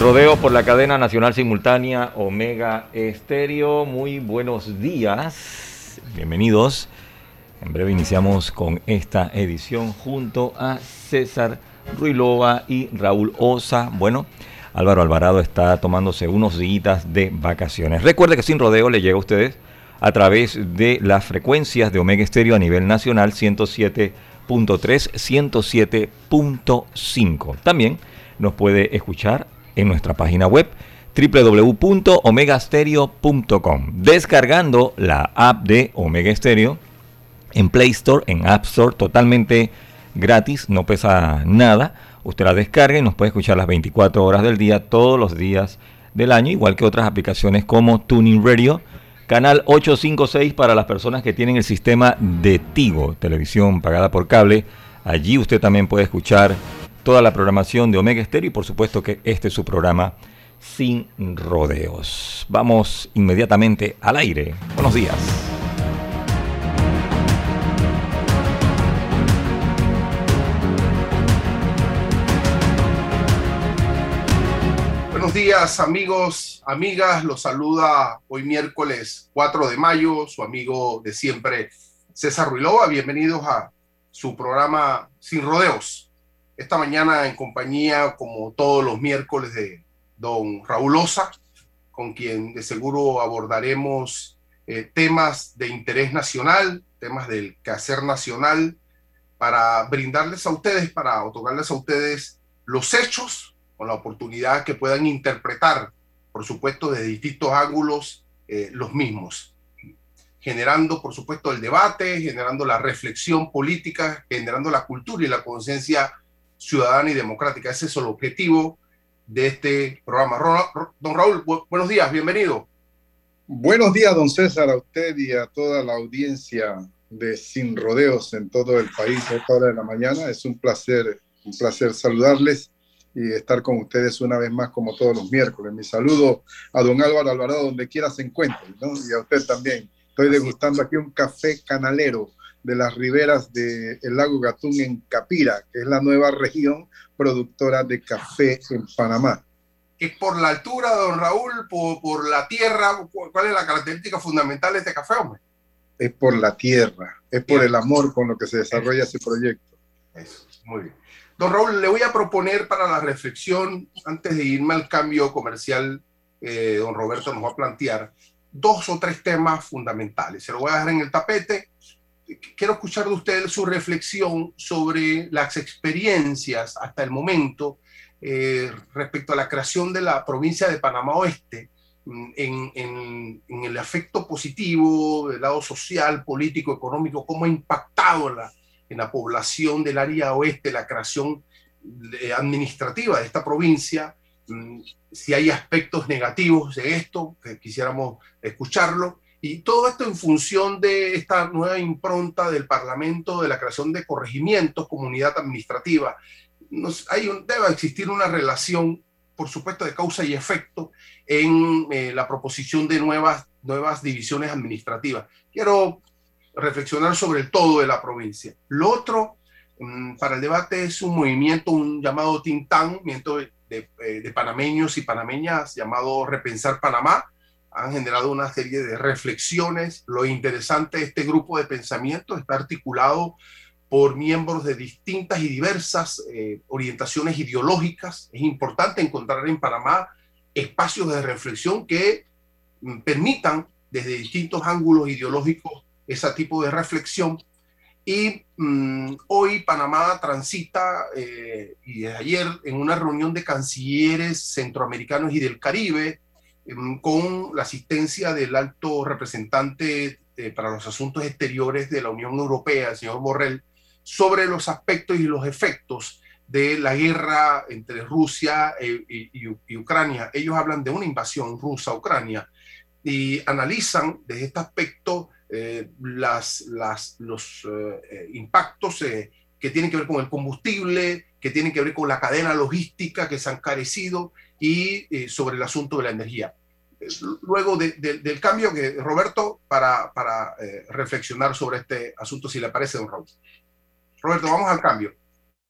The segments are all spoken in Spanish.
Rodeo por la cadena nacional simultánea Omega Estéreo. Muy buenos días. Bienvenidos. En breve iniciamos con esta edición junto a César Ruilova y Raúl Osa. Bueno, Álvaro Alvarado está tomándose unos días de vacaciones. Recuerde que Sin Rodeo le llega a ustedes a través de las frecuencias de Omega Estéreo a nivel nacional 107.3, 107.5. También nos puede escuchar en nuestra página web www.omegastereo.com. Descargando la app de Omega Stereo en Play Store, en App Store, totalmente gratis, no pesa nada. Usted la descarga y nos puede escuchar las 24 horas del día, todos los días del año, igual que otras aplicaciones como Tuning Radio, canal 856 para las personas que tienen el sistema de Tigo, televisión pagada por cable. Allí usted también puede escuchar toda la programación de Omega Stereo y por supuesto que este es su programa sin rodeos. Vamos inmediatamente al aire. Buenos días. Buenos días amigos, amigas, los saluda hoy miércoles 4 de mayo su amigo de siempre César Ruilova. Bienvenidos a su programa Sin Rodeos esta mañana en compañía, como todos los miércoles, de don Raúl Osa, con quien de seguro abordaremos eh, temas de interés nacional, temas del quehacer nacional, para brindarles a ustedes, para otorgarles a ustedes los hechos con la oportunidad que puedan interpretar, por supuesto, de distintos ángulos eh, los mismos, generando, por supuesto, el debate, generando la reflexión política, generando la cultura y la conciencia ciudadana y democrática. Ese es el objetivo de este programa. Don Raúl, buenos días, bienvenido. Buenos días, don César, a usted y a toda la audiencia de Sin Rodeos en todo el país a esta hora de la mañana. Es un placer, un placer saludarles y estar con ustedes una vez más como todos los miércoles. Mi saludo a don Álvaro Alvarado donde quiera se encuentre, ¿no? y a usted también. Estoy degustando aquí un café canalero de las riberas del lago Gatún en Capira, que es la nueva región productora de café en Panamá. ¿Es por la altura, don Raúl, por, la tierra? ¿Cuál es la característica fundamental de este café, hombre? Es por la tierra, es por el amor con lo que se desarrolla ese proyecto. Eso, muy bien. Don Raúl, le voy a proponer para la reflexión, antes de irme al cambio comercial, eh, don Roberto nos va a plantear dos o tres temas fundamentales. Se lo voy a dejar en el tapete quiero escuchar de usted su reflexión sobre las experiencias hasta el momento eh, respecto a la creación de la provincia de Panamá Oeste mm, en, el efecto positivo del lado social, político, económico, cómo ha impactado en la, en la población del área oeste la creación eh, administrativa de esta provincia, mm, si hay aspectos negativos de esto, que quisiéramos escucharlo, y todo esto en función de esta nueva impronta del Parlamento de la creación de corregimientos, comunidad administrativa. Hay debe existir una relación, por supuesto, de causa y efecto en eh, la proposición de nuevas, nuevas divisiones administrativas. Quiero reflexionar sobre el todo de la provincia. Lo otro, mm, para el debate es un movimiento, un llamado Tintán, movimiento eh, de, panameños y panameñas llamado Repensar Panamá. Han generado una serie de reflexiones. Lo interesante de este grupo de pensamiento está articulado por miembros de distintas y diversas eh, orientaciones ideológicas. Es importante encontrar en Panamá espacios de reflexión que mm, permitan desde distintos ángulos ideológicos ese tipo de reflexión. Y mm, hoy Panamá transita, eh, y desde ayer, en una reunión de cancilleres centroamericanos y del Caribe, con la asistencia del alto representante eh, para los asuntos exteriores de la Unión Europea, el señor Borrell, sobre los aspectos y los efectos de la guerra entre Rusia e, y, Ucrania. Ellos hablan de una invasión rusa a Ucrania y analizan desde este aspecto eh, las, las, los eh, impactos eh, que tienen que ver con el combustible, que tienen que ver con la cadena logística que se han carecido y sobre el asunto de la energía. Luego del cambio que Roberto, para, para reflexionar sobre este asunto, si le parece, don Raúl. Roberto, vamos al cambio.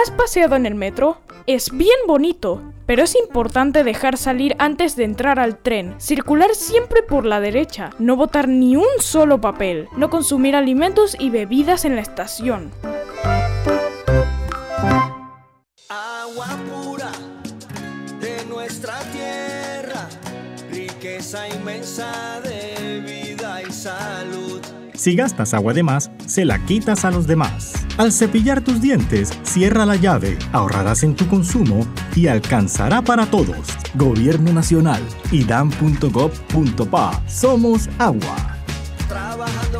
¿Has paseado en el metro? Es bien bonito, pero es importante dejar salir antes de entrar al tren, circular siempre por la derecha, no botar ni un solo papel, no consumir alimentos y bebidas en la estación. Agua pura de nuestra tierra, riqueza inmensa de vida y salud si gastas agua de más, se la quitas a los demás. Al cepillar tus dientes, cierra la llave, ahorrarás en tu consumo y alcanzará para todos. Gobierno Nacional, idam.gov.pa. Somos agua. Trabajando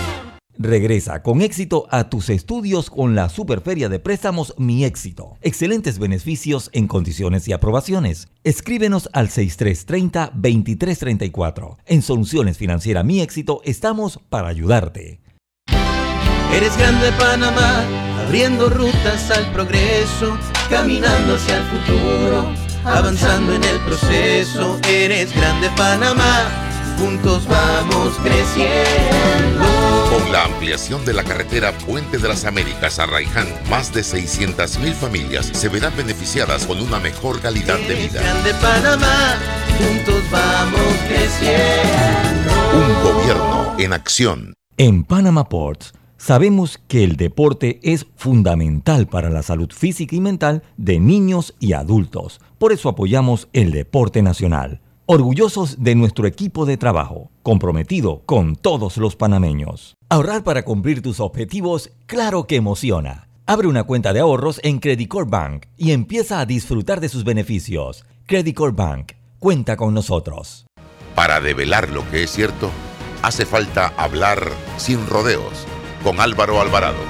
Regresa con éxito a tus estudios con la Superferia de Préstamos Mi Éxito. Excelentes beneficios en condiciones y aprobaciones. Escríbenos al 6330-2334. En Soluciones Financieras Mi Éxito estamos para ayudarte. Eres grande Panamá, abriendo rutas al progreso, caminando hacia el futuro, avanzando en el proceso. Eres grande Panamá juntos vamos creciendo. Con la ampliación de la carretera Puente de las Américas a Raiján, más de 600.000 familias se verán beneficiadas con una mejor calidad de vida. De Panamá, juntos vamos creciendo. Un gobierno en acción. En Panama Ports sabemos que el deporte es fundamental para la salud física y mental de niños y adultos. Por eso apoyamos el deporte nacional orgullosos de nuestro equipo de trabajo, comprometido con todos los panameños. Ahorrar para cumplir tus objetivos, claro que emociona. Abre una cuenta de ahorros en Credit Bank y empieza a disfrutar de sus beneficios. Credit Bank, cuenta con nosotros. Para develar lo que es cierto, hace falta hablar sin rodeos con Álvaro Alvarado.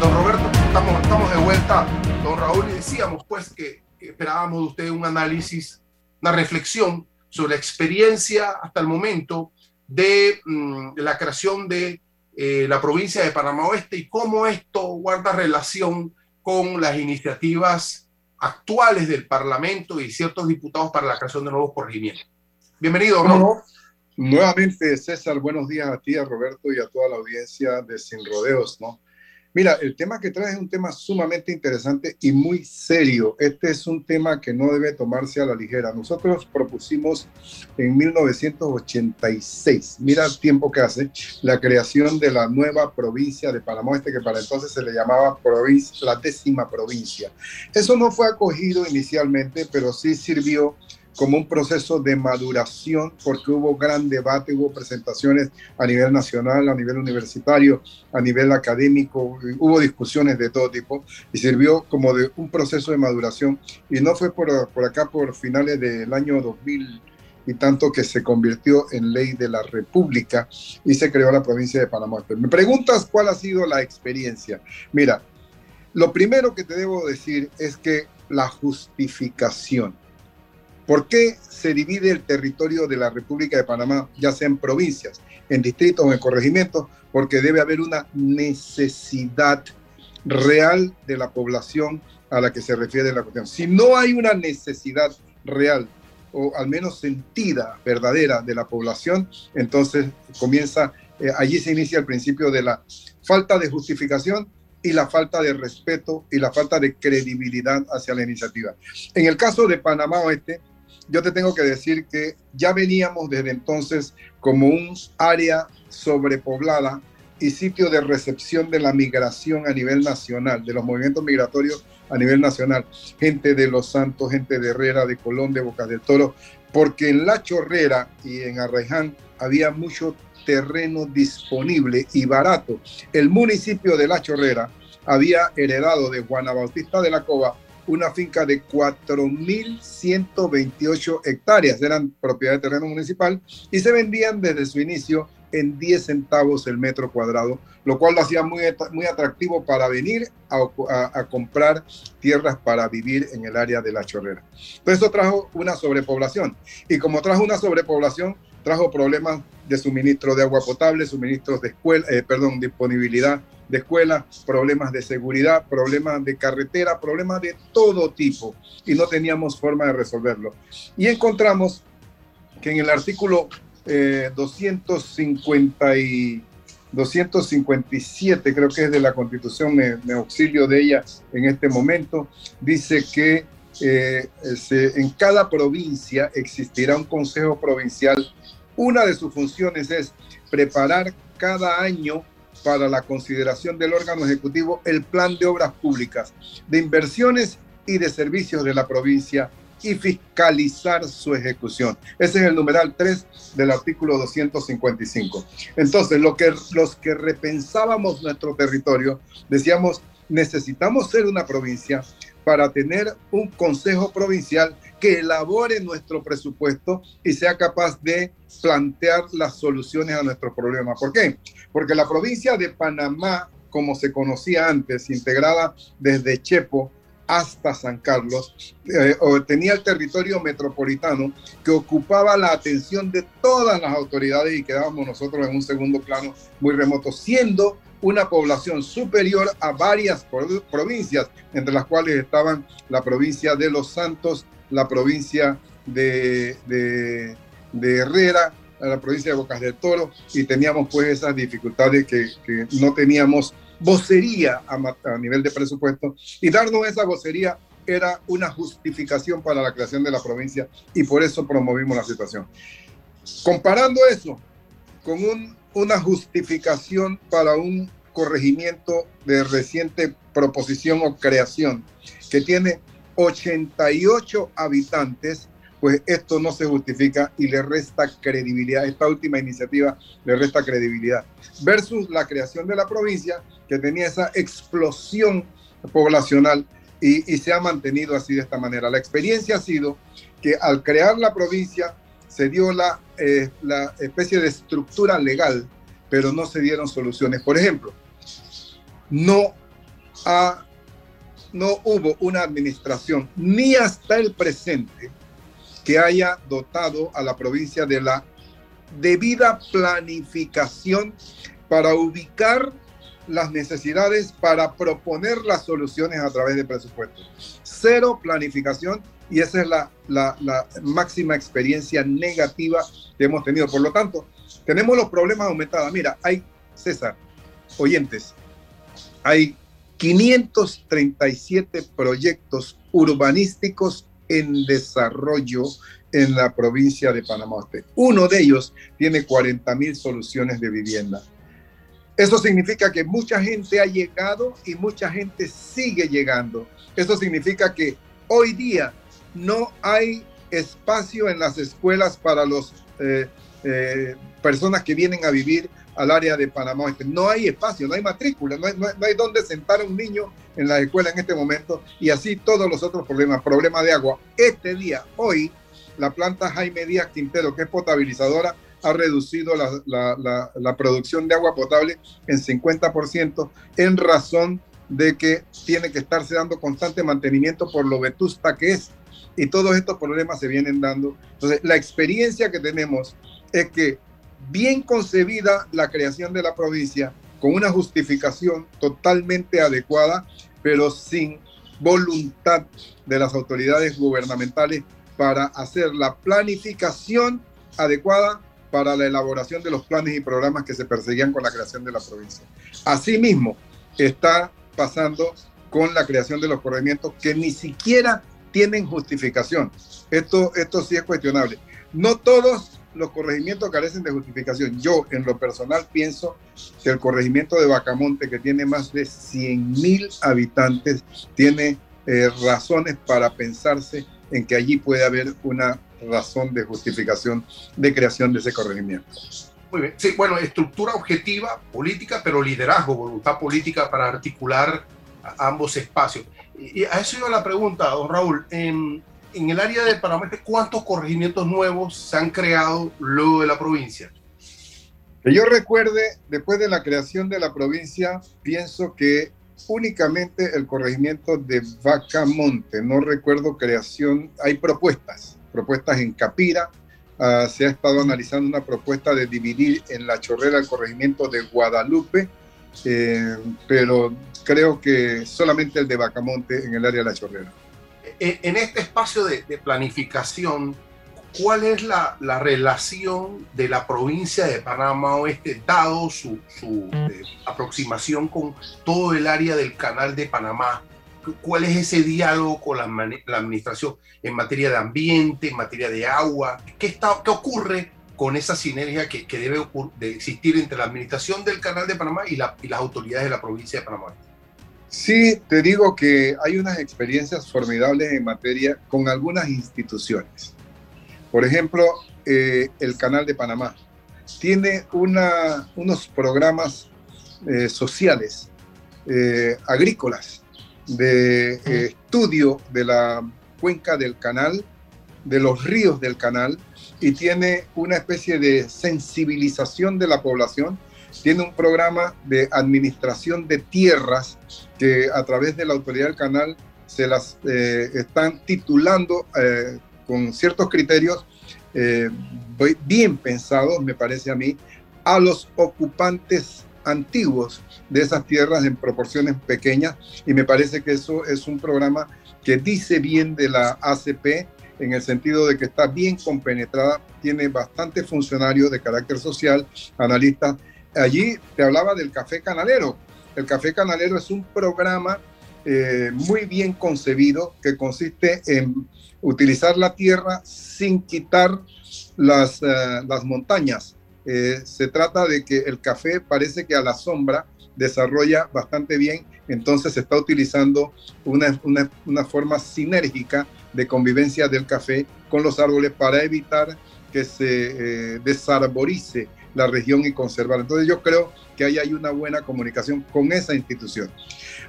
Don Roberto, estamos, estamos de vuelta. Don Raúl, decíamos pues que esperábamos de usted un análisis, una reflexión sobre la experiencia hasta el momento de, mm, la creación de eh, la provincia de Panamá Oeste y cómo esto guarda relación con las iniciativas actuales del Parlamento y ciertos diputados para la creación de nuevos corregimientos. Bienvenido, ¿no? Nuevamente, César, buenos días a ti, a Roberto y a toda la audiencia de Sin Rodeos, ¿no? Mira, el tema que traes es un tema sumamente interesante y muy serio. Este es un tema que no debe tomarse a la ligera. Nosotros propusimos en 1986, mira el tiempo que hace, la creación de la nueva provincia de Panamá Este, que para entonces se le llamaba provincia, la décima provincia. Eso no fue acogido inicialmente, pero sí sirvió como un proceso de maduración, porque hubo gran debate, hubo presentaciones a nivel nacional, a nivel universitario, a nivel académico, hubo discusiones de todo tipo y sirvió como de un proceso de maduración. Y no fue por, por acá, por finales del año 2000 y tanto que se convirtió en ley de la República y se creó la provincia de Panamá. Me preguntas cuál ha sido la experiencia. Mira, lo primero que te debo decir es que la justificación ¿Por qué se divide el territorio de la República de Panamá, ya sea en provincias, en distritos o en corregimientos? Porque debe haber una necesidad real de la población a la que se refiere la cuestión. Si no hay una necesidad real o al menos sentida, verdadera de la población, entonces comienza, eh, allí se inicia el principio de la falta de justificación y la falta de respeto y la falta de credibilidad hacia la iniciativa. En el caso de Panamá Oeste, yo te tengo que decir que ya veníamos desde entonces como un área sobrepoblada y sitio de recepción de la migración a nivel nacional, de los movimientos migratorios a nivel nacional. Gente de Los Santos, gente de Herrera, de Colón, de Bocas del Toro, porque en La Chorrera y en Arraiján había mucho terreno disponible y barato. El municipio de La Chorrera había heredado de Juana Bautista de la Cova una finca de 4.128 hectáreas, eran propiedad de terreno municipal, y se vendían desde su inicio en 10 centavos el metro cuadrado, lo cual lo hacía muy, muy atractivo para venir a, comprar tierras para vivir en el área de la chorrera. Entonces eso trajo una sobrepoblación, y como trajo una sobrepoblación, trajo problemas de suministro de agua potable, suministros de escuela, eh, perdón, disponibilidad de escuela, problemas de seguridad, problemas de carretera, problemas de todo tipo y no teníamos forma de resolverlo. Y encontramos que en el artículo 250 eh, y 257, creo que es de la Constitución, me, auxilio de ella en este momento, dice que eh, en cada provincia existirá un consejo provincial. Una de sus funciones es preparar cada año para la consideración del órgano ejecutivo el plan de obras públicas, de inversiones y de servicios de la provincia y fiscalizar su ejecución. Ese es el numeral 3 del artículo 255. Entonces, lo que, los que repensábamos nuestro territorio, decíamos, necesitamos ser una provincia para tener un consejo provincial que elabore nuestro presupuesto y sea capaz de plantear las soluciones a nuestros problemas. ¿Por qué? Porque la provincia de Panamá, como se conocía antes, integrada desde Chepo hasta San Carlos, eh, tenía el territorio metropolitano que ocupaba la atención de todas las autoridades y quedábamos nosotros en un segundo plano muy remoto, siendo una población superior a varias provincias, entre las cuales estaban la provincia de Los Santos, la provincia de, de, Herrera, la provincia de Bocas del Toro, y teníamos pues esas dificultades que, que no teníamos vocería a, a, nivel de presupuesto, y darnos esa vocería era una justificación para la creación de la provincia, y por eso promovimos la situación. Comparando eso con un, una justificación para un corregimiento de reciente proposición o creación que tiene 88 habitantes, pues esto no se justifica y le resta credibilidad. Esta última iniciativa le resta credibilidad. Versus la creación de la provincia, que tenía esa explosión poblacional y, se ha mantenido así de esta manera. La experiencia ha sido que al crear la provincia se dio la, eh, la especie de estructura legal, pero no se dieron soluciones. Por ejemplo, no ha no hubo una administración, ni hasta el presente, que haya dotado a la provincia de la debida planificación para ubicar las necesidades, para proponer las soluciones a través de presupuestos. Cero planificación y esa es la, máxima experiencia negativa que hemos tenido. Por lo tanto, tenemos los problemas aumentados. Mira, hay, César, oyentes, hay 537 proyectos urbanísticos en desarrollo en la provincia de Panamá. Uno de ellos tiene 40 mil soluciones de vivienda. Eso significa que mucha gente ha llegado y mucha gente sigue llegando. Eso significa que hoy día no hay espacio en las escuelas para las eh, eh, personas que vienen a vivir al área de Panamá. No hay espacio, no hay matrícula, no hay, no, sentar a un niño en la escuela en este momento y así todos los otros problemas, problema de agua. Este día, hoy, la planta Jaime Díaz Quintero, que es potabilizadora, ha reducido la, la, la, producción de agua potable en 50% en razón de que tiene que estarse dando constante mantenimiento por lo vetusta que es. Y todos estos problemas se vienen dando. Entonces, la experiencia que tenemos es que bien concebida la creación de la provincia, con una justificación totalmente adecuada, pero sin voluntad de las autoridades gubernamentales para hacer la planificación adecuada para la elaboración de los planes y programas que se perseguían con la creación de la provincia. Asimismo, está pasando con la creación de los corregimientos que ni siquiera tienen justificación. Esto, esto sí es cuestionable. No todos los corregimientos carecen de justificación. Yo, en lo personal, pienso que el corregimiento de Bacamonte, que tiene más de 100 mil habitantes, tiene eh, razones para pensarse en que allí puede haber una razón de justificación de creación de ese corregimiento. Muy bien. Sí, bueno, estructura objetiva, política, pero liderazgo, voluntad política para articular ambos espacios. Y a eso iba la pregunta, don Raúl. En, en el área de Panamá, ¿cuántos corregimientos nuevos se han creado luego de la provincia? Que yo recuerde, después de la creación de la provincia, pienso que únicamente el corregimiento de Vacamonte, no recuerdo creación, hay propuestas, propuestas en Capira, uh, se ha estado analizando una propuesta de dividir en la chorrera el corregimiento de Guadalupe, eh, pero creo que solamente el de Vacamonte en el área de la chorrera. En, este espacio de, de planificación, ¿cuál es la, la, relación de la provincia de Panamá Oeste, dado su, su eh, aproximación con todo el área del canal de Panamá? ¿Cuál es ese diálogo con la, la administración en materia de ambiente, en materia de agua? ¿Qué, está, qué ocurre con esa sinergia que, que debe de existir entre la administración del canal de Panamá y, la, y las autoridades de la provincia de Panamá Oeste? Sí, te digo que hay unas experiencias formidables en materia con algunas instituciones. Por ejemplo, eh, el Canal de Panamá tiene una, unos programas eh, sociales, eh, agrícolas, de estudio de la cuenca del canal, de los ríos del canal, y tiene una especie de sensibilización de la población. Tiene un programa de administración de tierras que a través de la autoridad del canal se las están titulando con ciertos criterios eh, bien pensados, me parece a mí, a los ocupantes antiguos de esas tierras en proporciones pequeñas y me parece que eso es un programa que dice bien de la ACP en el sentido de que está bien compenetrada, tiene bastantes funcionarios de carácter social, analistas. Allí te hablaba del Café Canalero. El Café Canalero es un programa eh, muy bien concebido que consiste en utilizar la tierra sin quitar las, eh, las montañas. Eh, se trata de que el café parece que a la sombra desarrolla bastante bien, entonces se está utilizando una, una, una forma sinérgica de convivencia del café con los árboles para evitar que se desarborice la región y conservar. Entonces yo creo que ahí hay una buena comunicación con esa institución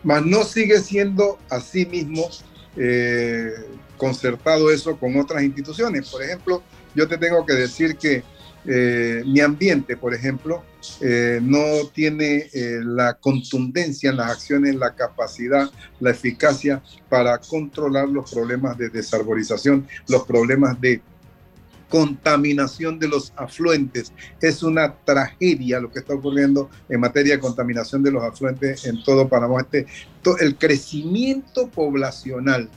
mas no sigue siendo así mismo eh, concertado eso con otras instituciones. Por ejemplo, yo te tengo que decir que eh, mi ambiente, por ejemplo, eh, no tiene la contundencia en las acciones, la capacidad, la eficacia para controlar los problemas de desarborización, los problemas de contaminación de los afluentes. Es una tragedia lo que está ocurriendo en materia de contaminación de los afluentes en todo Panamá. Este, el crecimiento poblacional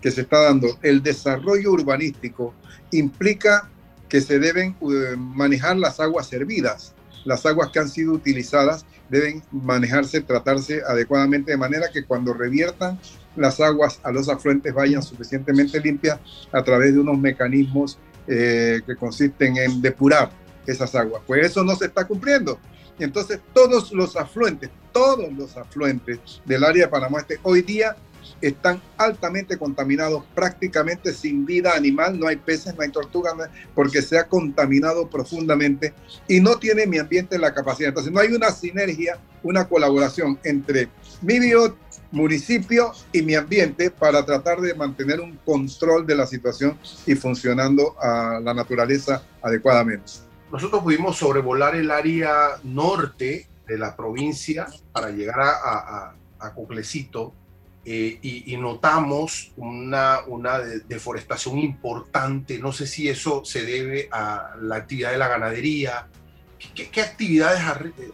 que se está dando, el desarrollo urbanístico, implica que se deben eh, manejar las aguas servidas. las aguas que han sido utilizadas deben manejarse, tratarse adecuadamente de manera que cuando reviertan las aguas a los afluentes vayan suficientemente limpias a través de unos mecanismos eh, que consisten en depurar esas aguas. Pues eso no se está cumpliendo. Entonces todos los afluentes, todos los afluentes del área de Panamá Este hoy día están altamente contaminados, prácticamente sin vida animal, no hay peces, no hay tortugas, porque se ha contaminado profundamente y no tiene mi ambiente la capacidad. Entonces no hay una sinergia, una colaboración entre mi bio, municipio y mi ambiente para tratar de mantener un control de la situación y funcionando a la naturaleza adecuadamente. Nosotros pudimos sobrevolar el área norte de la provincia para llegar a, a, a Coclecito eh, y, y, notamos una, una deforestación importante. No sé si eso se debe a la actividad de la ganadería. ¿Qué, qué actividades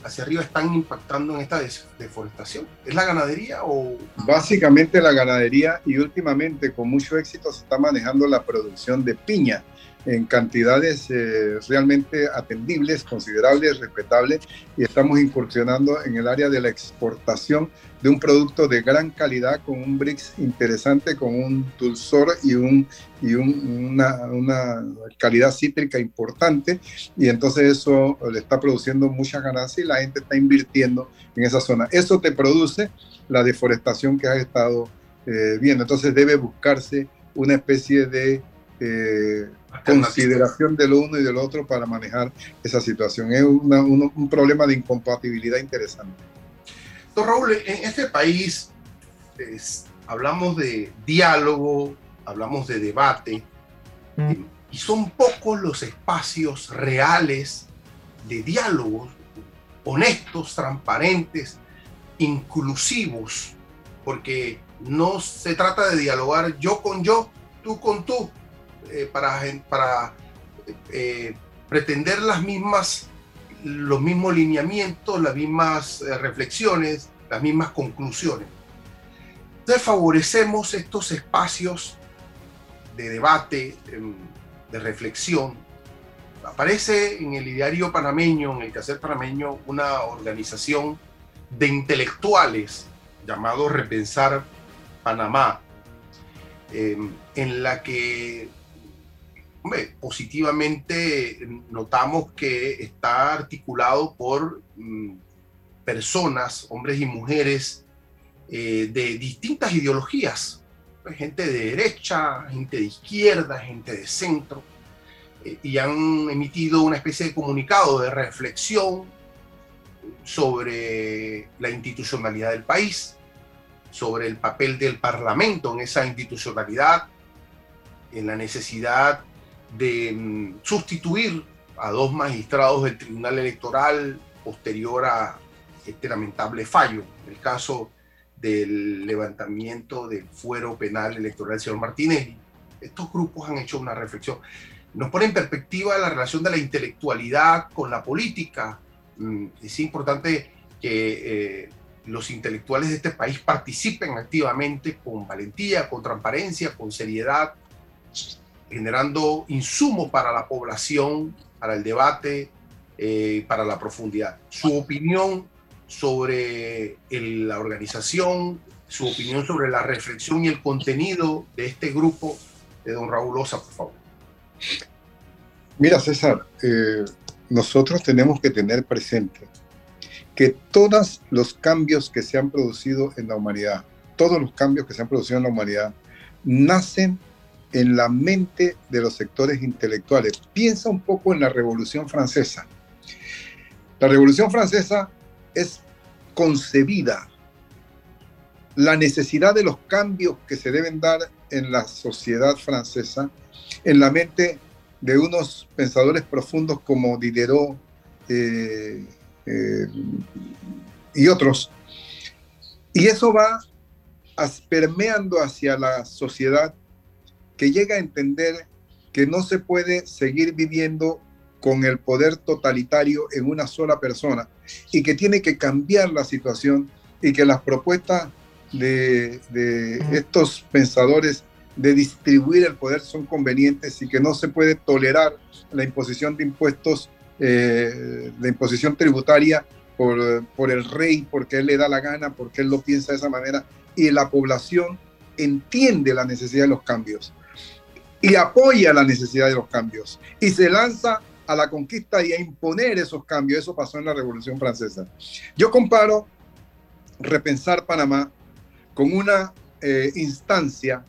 hacia arriba están impactando en esta deforestación? ¿Es la ganadería o...? Básicamente la ganadería y últimamente con mucho éxito se está manejando la producción de piña en cantidades eh, realmente atendibles, considerables, respetables, y estamos incursionando en el área de la exportación de un producto de gran calidad, con un BRICS interesante, con un dulzor y, un, y un, una, una, calidad cítrica importante, y entonces eso le está produciendo mucha ganancia y la gente está invirtiendo en esa zona. Eso te produce la deforestación que has estado eh, viendo, entonces debe buscarse una especie de... Eh, consideración de lo uno y del otro para manejar esa situación. Es una, un, un, problema de incompatibilidad interesante. Don Raúl, en este país es, hablamos de diálogo, hablamos de debate, mm. y son pocos los espacios reales de diálogos honestos, transparentes, inclusivos, porque no se trata de dialogar yo con yo, tú con tú, eh, para, para eh, pretender las mismas, los mismos lineamientos, las mismas eh, reflexiones, las mismas conclusiones. Entonces favorecemos estos espacios de debate, em, de reflexión. Aparece en el diario panameño, en el quehacer panameño, una organización de intelectuales llamado Repensar Panamá, em, en la que positivamente notamos que está articulado por mm, personas, hombres y mujeres eh, de distintas ideologías, pues, gente de derecha, gente de izquierda, gente de centro, eh, y han emitido una especie de comunicado de reflexión sobre la institucionalidad del país, sobre el papel del Parlamento en esa institucionalidad, en la necesidad de mm, sustituir a dos magistrados del Tribunal Electoral posterior a este lamentable fallo, el caso del levantamiento del fuero penal electoral del señor Martínez. Estos grupos han hecho una reflexión. Nos pone en perspectiva la relación de la intelectualidad con la política. Mm, es importante que eh, los intelectuales de este país participen activamente con valentía, con transparencia, con seriedad, generando insumos para la población, para el debate, eh, para la profundidad. Su opinión sobre el, la organización, su opinión sobre la reflexión y el contenido de este grupo de don Raúl Osa, por favor. Mira, César, eh, nosotros tenemos que tener presente que todos los cambios que se han producido en la humanidad, todos los cambios que se han producido en la humanidad, nacen en la mente de los sectores intelectuales. Piensa un poco en la Revolución Francesa. La Revolución Francesa es concebida la necesidad de los cambios que se deben dar en la sociedad francesa en la mente de unos pensadores profundos como Diderot eh, eh, y otros. Y eso va permeando hacia la sociedad que llega a entender que no se puede seguir viviendo con el poder totalitario en una sola persona y que tiene que cambiar la situación y que las propuestas de, de estos pensadores de distribuir el poder son convenientes y que no se puede tolerar la imposición de impuestos eh, de imposición tributaria por, por el rey, porque él le da la gana, porque él lo piensa de esa manera, y la población entiende la necesidad de los cambios y apoya la necesidad de los cambios y se lanza a la conquista y a imponer esos cambios. Eso pasó en la Revolución Francesa. Yo comparo repensar Panamá con una eh, instancia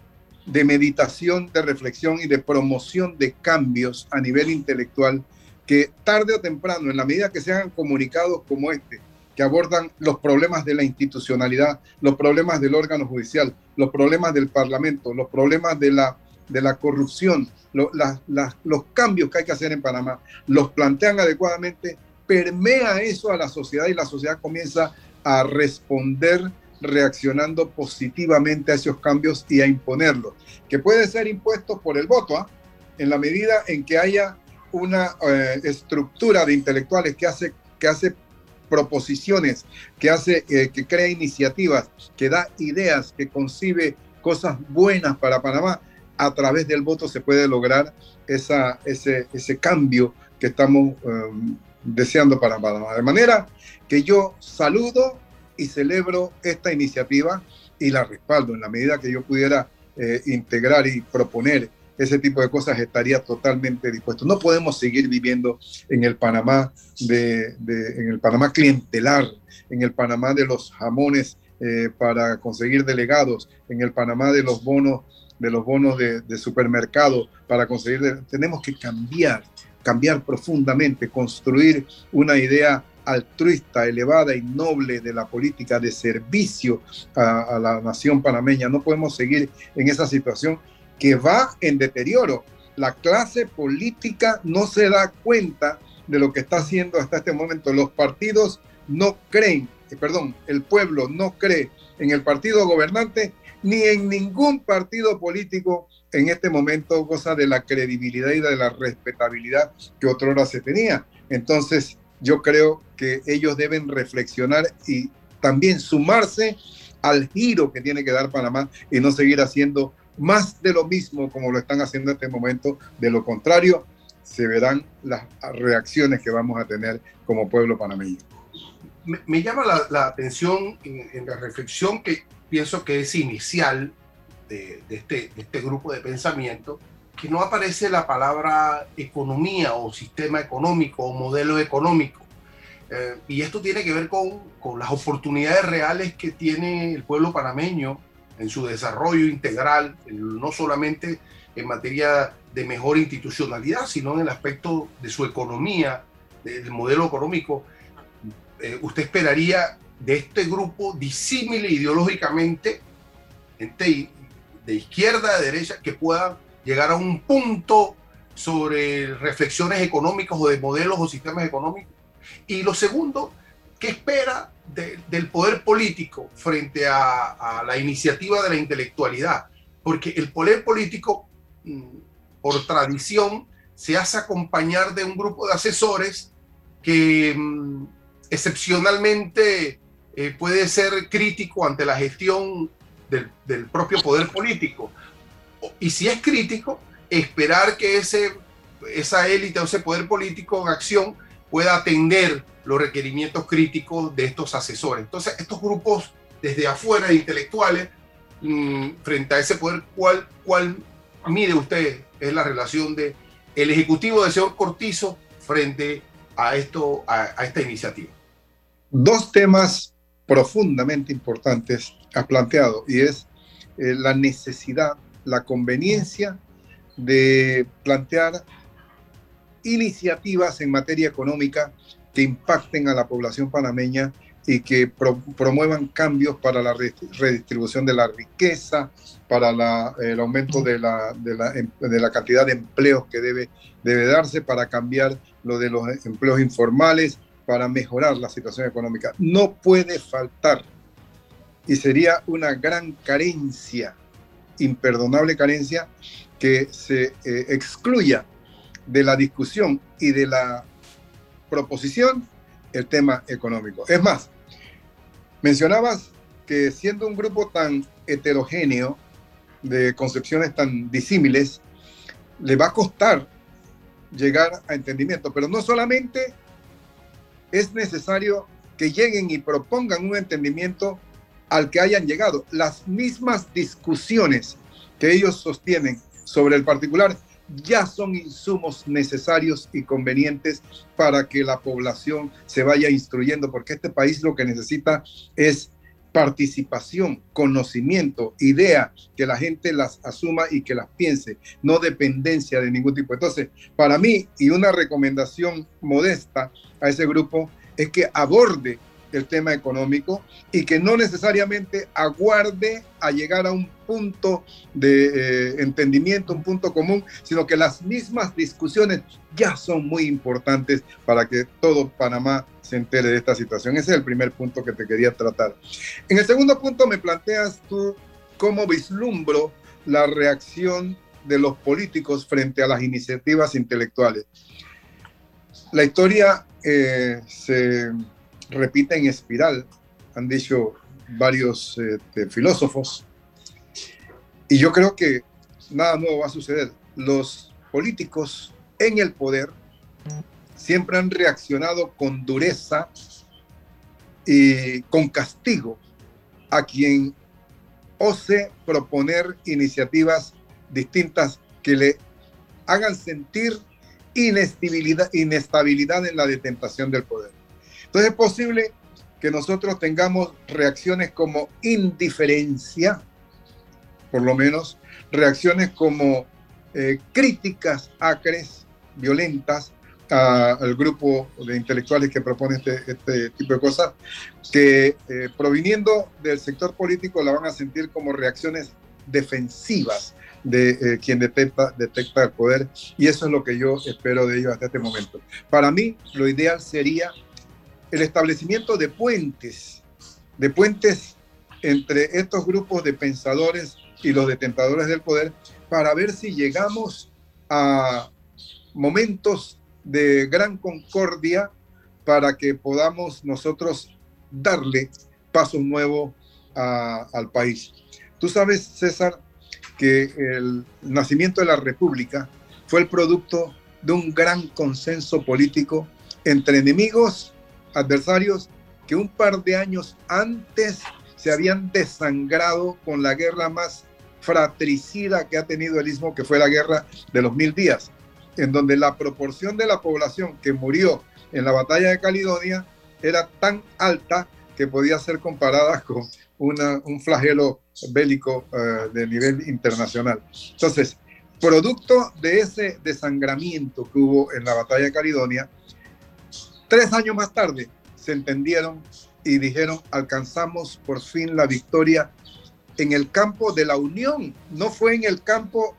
de meditación, de reflexión y de promoción de cambios a nivel intelectual que tarde o temprano, en la medida que se hagan comunicados como este, que abordan los problemas de la institucionalidad, los problemas del órgano judicial, los problemas del Parlamento, los problemas de la, de la corrupción, los cambios que hay que hacer en Panamá, los plantean adecuadamente, permea eso a la sociedad y la sociedad comienza a responder reaccionando positivamente a esos cambios y a imponerlos, que pueden ser impuestos por el voto, ¿ah? en la medida en que haya una eh, estructura de intelectuales que hace, que hace proposiciones, que hace, eh, que crea iniciativas, que da ideas, que concibe cosas buenas para Panamá, a través del voto se puede lograr esa, ese, ese cambio que estamos um, deseando para Panamá. De manera que yo saludo y celebro esta iniciativa y la respaldo en la medida que yo pudiera eh, integrar y proponer ese tipo de cosas estaría totalmente dispuesto. No podemos seguir viviendo en el Panamá de, en el Panamá clientelar, en el Panamá de los jamones eh, para conseguir delegados, en el Panamá de los bonos de los bonos de, supermercado para conseguir. tenemos que cambiar, cambiar profundamente, construir una idea altruista, elevada y noble de la política de servicio a, la nación panameña. No podemos seguir en esa situación que va en deterioro. La clase política no se da cuenta de lo que está haciendo hasta este momento. Los partidos no creen, eh, perdón, el pueblo no cree en el partido gobernante ni en ningún partido político en este momento goza de la credibilidad y de la respetabilidad que otrora se tenía. Entonces, yo creo que ellos deben reflexionar y también sumarse al giro que tiene que dar Panamá y no seguir haciendo más de lo mismo como lo están haciendo en este momento. De lo contrario, se verán las reacciones que vamos a tener como pueblo panameño. Me, llama la, atención en, la reflexión que pienso que es inicial de, este, de este grupo de pensamiento, que no aparece la palabra economía o sistema económico o modelo económico. Eh, y esto tiene que ver con, con, las oportunidades reales que tiene el pueblo panameño en su desarrollo integral, no solamente en materia de mejor institucionalidad, sino en el aspecto de su economía, del modelo económico. Eh, usted esperaría de este grupo disímile ideológicamente de izquierda a derecha que puedan llegar a un punto sobre reflexiones económicas o de modelos o sistemas económicos. Y lo segundo, ¿qué espera del poder político frente a, la iniciativa de la intelectualidad? Porque el poder político, mm, por tradición, se hace acompañar de un grupo de asesores que mm, excepcionalmente eh, puede ser crítico ante la gestión del, del, propio poder político. Y si es crítico, esperar que ese, esa élite o ese poder político en acción pueda atender los requerimientos críticos de estos asesores. Entonces, estos grupos desde afuera, intelectuales, mm, frente a ese poder, ¿cuál, ¿cuál mide usted es la relación de el ejecutivo del señor Cortizo frente a, esto, a, a esta iniciativa? Dos temas profundamente importantes ha planteado y es eh, la necesidad, la conveniencia de plantear iniciativas en materia económica que impacten a la población panameña y que promuevan cambios para la redistribución de la riqueza, para el aumento de la, de, la, em, de la, cantidad de empleos que debe, debe darse, para cambiar lo de los empleos informales, para mejorar la situación económica. No puede faltar y sería una gran carencia, imperdonable carencia, que se eh, excluya de la discusión y de la proposición el tema económico. Es más, mencionabas que siendo un grupo tan heterogéneo, de concepciones tan disímiles, le va a costar llegar a entendimiento. Pero no solamente es necesario que lleguen y propongan un entendimiento al que hayan llegado. Las mismas discusiones que ellos sostienen sobre el particular ya son insumos necesarios y convenientes para que la población se vaya instruyendo, porque este país lo que necesita es participación, conocimiento, idea, que la gente las asuma y que las piense, no dependencia de ningún tipo. Entonces, para mí, y una recomendación modesta a ese grupo, es que aborde el tema económico y que no necesariamente aguarde a llegar a un punto de eh, entendimiento, un punto común, sino que las mismas discusiones ya son muy importantes para que todo Panamá se entere de esta situación. Ese es el primer punto que te quería tratar. En el segundo punto me planteas tú cómo vislumbro la reacción de los políticos frente a las iniciativas intelectuales. La historia eh, se repite en espiral, han dicho varios este, filósofos, y yo creo que nada nuevo va a suceder. Los políticos en el poder siempre han reaccionado con dureza y con castigo a quien ose proponer iniciativas distintas que le hagan sentir inestabilidad, inestabilidad en la detentación del poder. Entonces es posible que nosotros tengamos reacciones como indiferencia, por lo menos, reacciones como eh, críticas acres, violentas, al grupo de intelectuales que propone este, este tipo de cosas, que eh, proviniendo del sector político la van a sentir como reacciones defensivas de eh, quien detecta, detecta el poder y eso es lo que yo espero de ellos hasta este momento. Para mí, lo ideal sería el establecimiento de puentes, de puentes entre estos grupos de pensadores y los detentadores del poder para ver si llegamos a momentos de gran concordia para que podamos nosotros darle paso nuevo al país. Tú sabes, César, que el nacimiento de la República fue el producto de un gran consenso político entre enemigos adversarios que un par de años antes se habían desangrado con la guerra más fratricida que ha tenido el istmo, que fue la guerra de los mil días, en donde la proporción de la población que murió en la batalla de Caledonia era tan alta que podía ser comparada con un flagelo bélico eh, de nivel internacional. Entonces, producto de ese desangramiento que hubo en la batalla de Caledonia, Tres años más tarde se entendieron y dijeron, alcanzamos por fin la victoria en el campo de la unión, no fue en el campo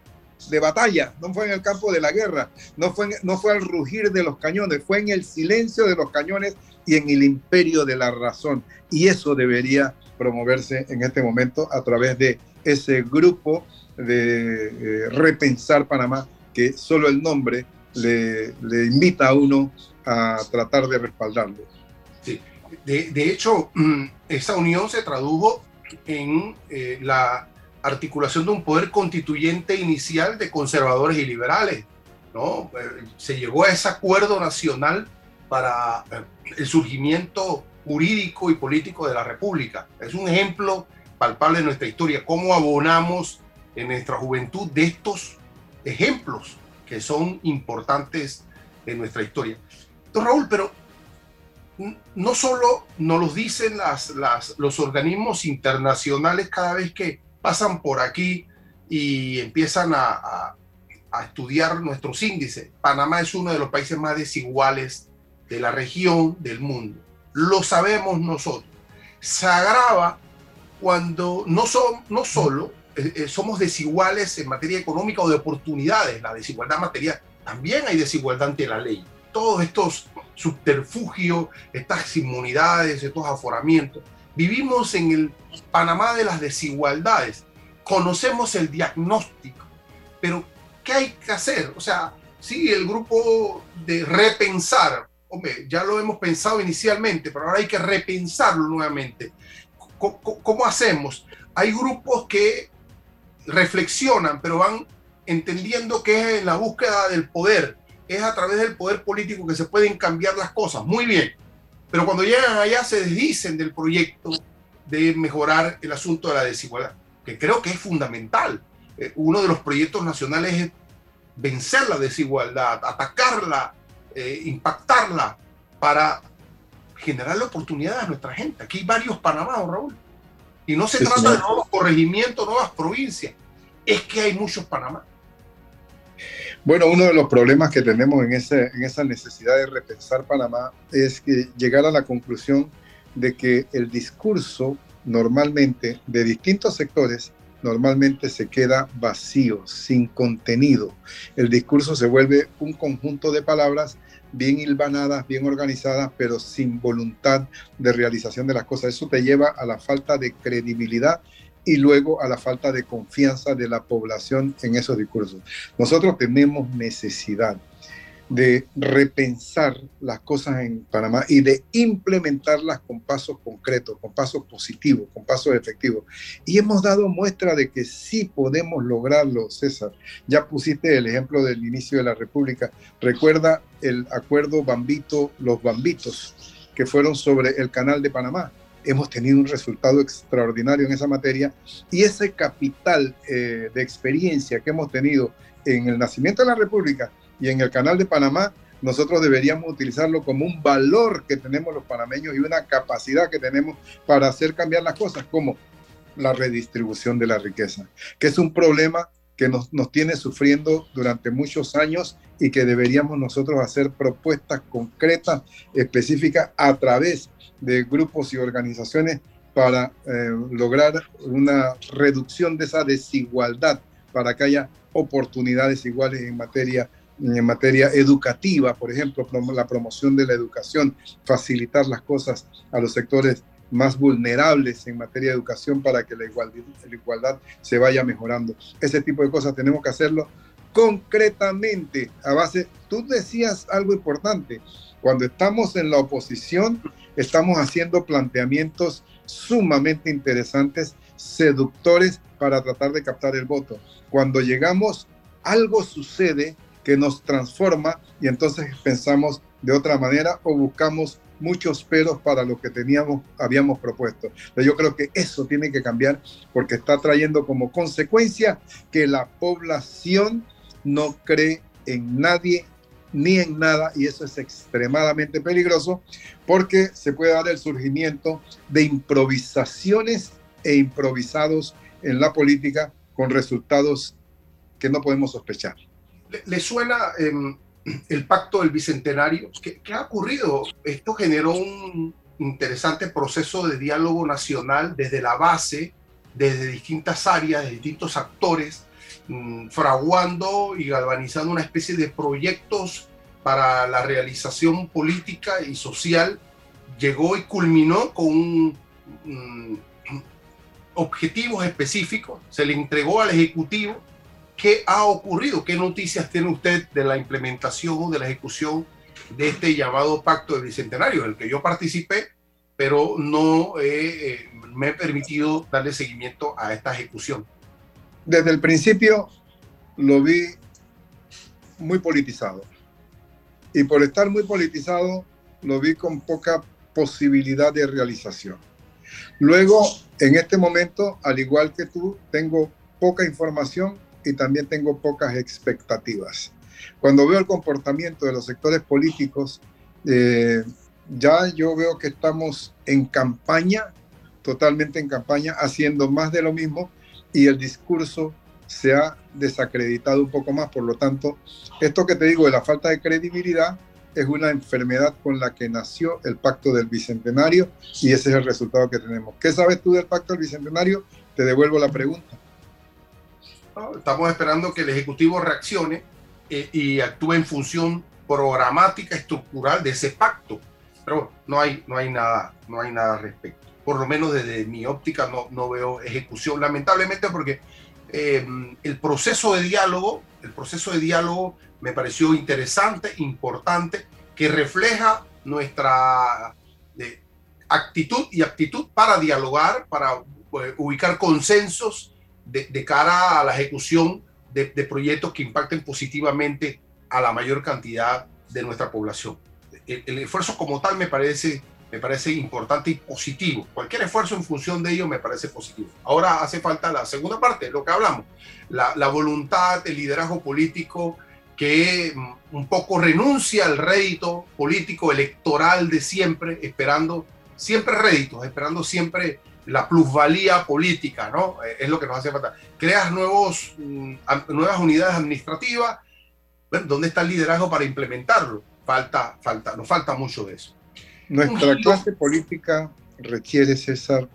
de batalla, no fue en el campo de la guerra, no fue, no fue al rugir de los cañones, fue en el silencio de los cañones y en el imperio de la razón. Y eso debería promoverse en este momento a través de ese grupo de eh, repensar Panamá, que solo el nombre le, invita a uno a tratar de respaldarlo. De hecho, mm, esa unión se tradujo en eh, la articulación de un poder constituyente inicial de conservadores y liberales. ¿no? Eh, se llegó a ese acuerdo nacional para eh, el surgimiento jurídico y político de la República. Es un ejemplo palpable de nuestra historia, cómo abonamos en nuestra juventud de estos ejemplos que son importantes en nuestra historia. Don Raúl, pero no solo nos los dicen las, los organismos internacionales cada vez que pasan por aquí y empiezan a, estudiar nuestros índices. Panamá es uno de los países más desiguales de la región, del mundo. Lo sabemos nosotros. Se agrava cuando no, son, no solo eh, eh, somos desiguales en materia económica o de oportunidades, la desigualdad material, también hay desigualdad ante la ley todos estos subterfugios, estas inmunidades, estos aforamientos. Vivimos en el Panamá de las desigualdades. Conocemos el diagnóstico, pero ¿qué hay que hacer? O sea, sí, el grupo de repensar, hombre, ya lo hemos pensado inicialmente, pero ahora hay que repensarlo nuevamente. ¿Cómo, cómo hacemos? Hay grupos que reflexionan, pero van entendiendo que es en la búsqueda del poder es a través del poder político que se pueden cambiar las cosas. Muy bien. Pero cuando llegan allá se desdicen del proyecto de mejorar el asunto de la desigualdad, que creo que es fundamental. Eh, uno de los proyectos nacionales es vencer la desigualdad, atacarla, eh, impactarla para generar oportunidades a nuestra gente. Aquí hay varios Panamá, Raúl. Y no se trata de nuevos corregimientos, nuevas provincias. Es que hay muchos Panamá. Bueno, uno de los problemas que tenemos en, ese, en esa necesidad de repensar Panamá es que llegar a la conclusión de que el discurso normalmente de distintos sectores normalmente se queda vacío, sin contenido. El discurso se vuelve un conjunto de palabras bien hilvanadas, bien organizadas, pero sin voluntad de realización de las cosas. Eso te lleva a la falta de credibilidad y luego a la falta de confianza de la población en esos discursos. Nosotros tenemos necesidad de repensar las cosas en Panamá y de implementarlas con pasos concretos, con pasos positivos, con pasos efectivos. Y hemos dado muestra de que sí podemos lograrlo, César. Ya pusiste el ejemplo del inicio de la República. Recuerda el acuerdo Bambito, los Bambitos, que fueron sobre el canal de Panamá. Hemos tenido un resultado extraordinario en esa materia y ese capital eh, de experiencia que hemos tenido en el nacimiento de la República y en el canal de Panamá, nosotros deberíamos utilizarlo como un valor que tenemos los panameños y una capacidad que tenemos para hacer cambiar las cosas, como la redistribución de la riqueza, que es un problema que nos, nos tiene sufriendo durante muchos años y que deberíamos nosotros hacer propuestas concretas, específicas, a través de grupos y organizaciones para eh, lograr una reducción de esa desigualdad, para que haya oportunidades iguales en materia en materia educativa, por ejemplo, la promoción de la educación, facilitar las cosas a los sectores más vulnerables en materia de educación para que la igualdad, la igualdad se vaya mejorando. Ese tipo de cosas tenemos que hacerlo concretamente a base, tú decías algo importante, cuando estamos en la oposición estamos haciendo planteamientos sumamente interesantes, seductores para tratar de captar el voto. Cuando llegamos, algo sucede que nos transforma y entonces pensamos de otra manera o buscamos muchos peros para lo que teníamos, habíamos propuesto. Yo creo que eso tiene que cambiar porque está trayendo como consecuencia que la población no cree en nadie ni en nada y eso es extremadamente peligroso porque se puede dar el surgimiento de improvisaciones e improvisados en la política con resultados que no podemos sospechar. ¿Le, suena em, el pacto del bicentenario? ¿Qué, ha ocurrido? Esto generó un interesante proceso de diálogo nacional desde la base, desde distintas áreas, de distintos actores, mm, fraguando y galvanizando una especie de proyectos para la realización política y social. Llegó y culminó con mm, objetivos específicos, se le entregó al Ejecutivo ¿Qué ha ocurrido? ¿Qué noticias tiene usted de la implementación o de la ejecución de este llamado pacto de bicentenario, en el que yo participé, pero no eh, me he permitido darle seguimiento a esta ejecución? Desde el principio lo vi muy politizado. Y por estar muy politizado, lo vi con poca posibilidad de realización. Luego, en este momento, al igual que tú, tengo poca información y también tengo pocas expectativas. Cuando veo el comportamiento de los sectores políticos, eh, ya yo veo que estamos en campaña, totalmente en campaña, haciendo más de lo mismo y el discurso se ha desacreditado un poco más. Por lo tanto, esto que te digo de la falta de credibilidad es una enfermedad con la que nació el pacto del Bicentenario y ese es el resultado que tenemos. ¿Qué sabes tú del pacto del Bicentenario? Te devuelvo la pregunta. Estamos esperando que el Ejecutivo reaccione eh, y actúe en función programática, estructural de ese pacto. Pero no hay, no hay, nada, no hay nada al respecto. Por lo menos desde mi óptica no, no veo ejecución, lamentablemente porque eh, el proceso de diálogo, el proceso de diálogo me pareció interesante, importante, que refleja nuestra eh, actitud y aptitud para dialogar, para ubicar consensos de, cara a la ejecución de, proyectos que impacten positivamente a la mayor cantidad de nuestra población. El, el esfuerzo como tal me parece, me parece importante y positivo. Cualquier esfuerzo en función de ello me parece positivo. Ahora hace falta la segunda parte, lo que hablamos, la, la voluntad, el liderazgo político que mm, un poco renuncia al rédito político electoral de siempre, esperando siempre réditos, esperando siempre la plusvalía política, ¿no? Eh, Es lo que nos hace falta. Creas nuevos, mm, nuevas unidades administrativas. Bueno, ¿dónde está el liderazgo para implementarlo? Falta, falta, nos falta mucho de eso. Nuestra clase política requiere, César,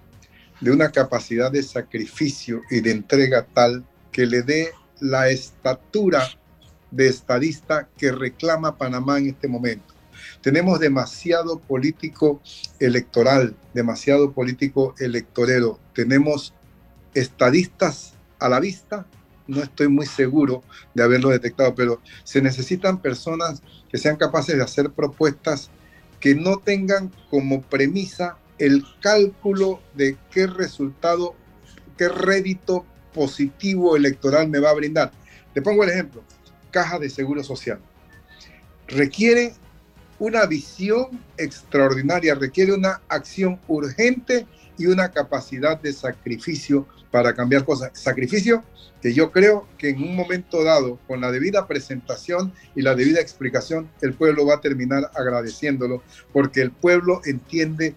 de una capacidad de sacrificio y de entrega tal que le dé la estatura de estadista que reclama Panamá en este momento. Tenemos demasiado político electoral, demasiado político electorero. Tenemos estadistas a la vista. No estoy muy seguro de haberlo detectado, pero se necesitan personas que sean capaces de hacer propuestas que no tengan como premisa el cálculo de qué resultado, qué rédito positivo electoral me va a brindar. Te pongo el ejemplo, caja de seguro social. Requiere una visión extraordinaria, requiere una acción urgente y una capacidad de sacrificio para cambiar cosas. Sacrificio que yo creo que en un momento dado, con la debida presentación y la debida explicación, el pueblo va a terminar agradeciéndolo, porque el pueblo entiende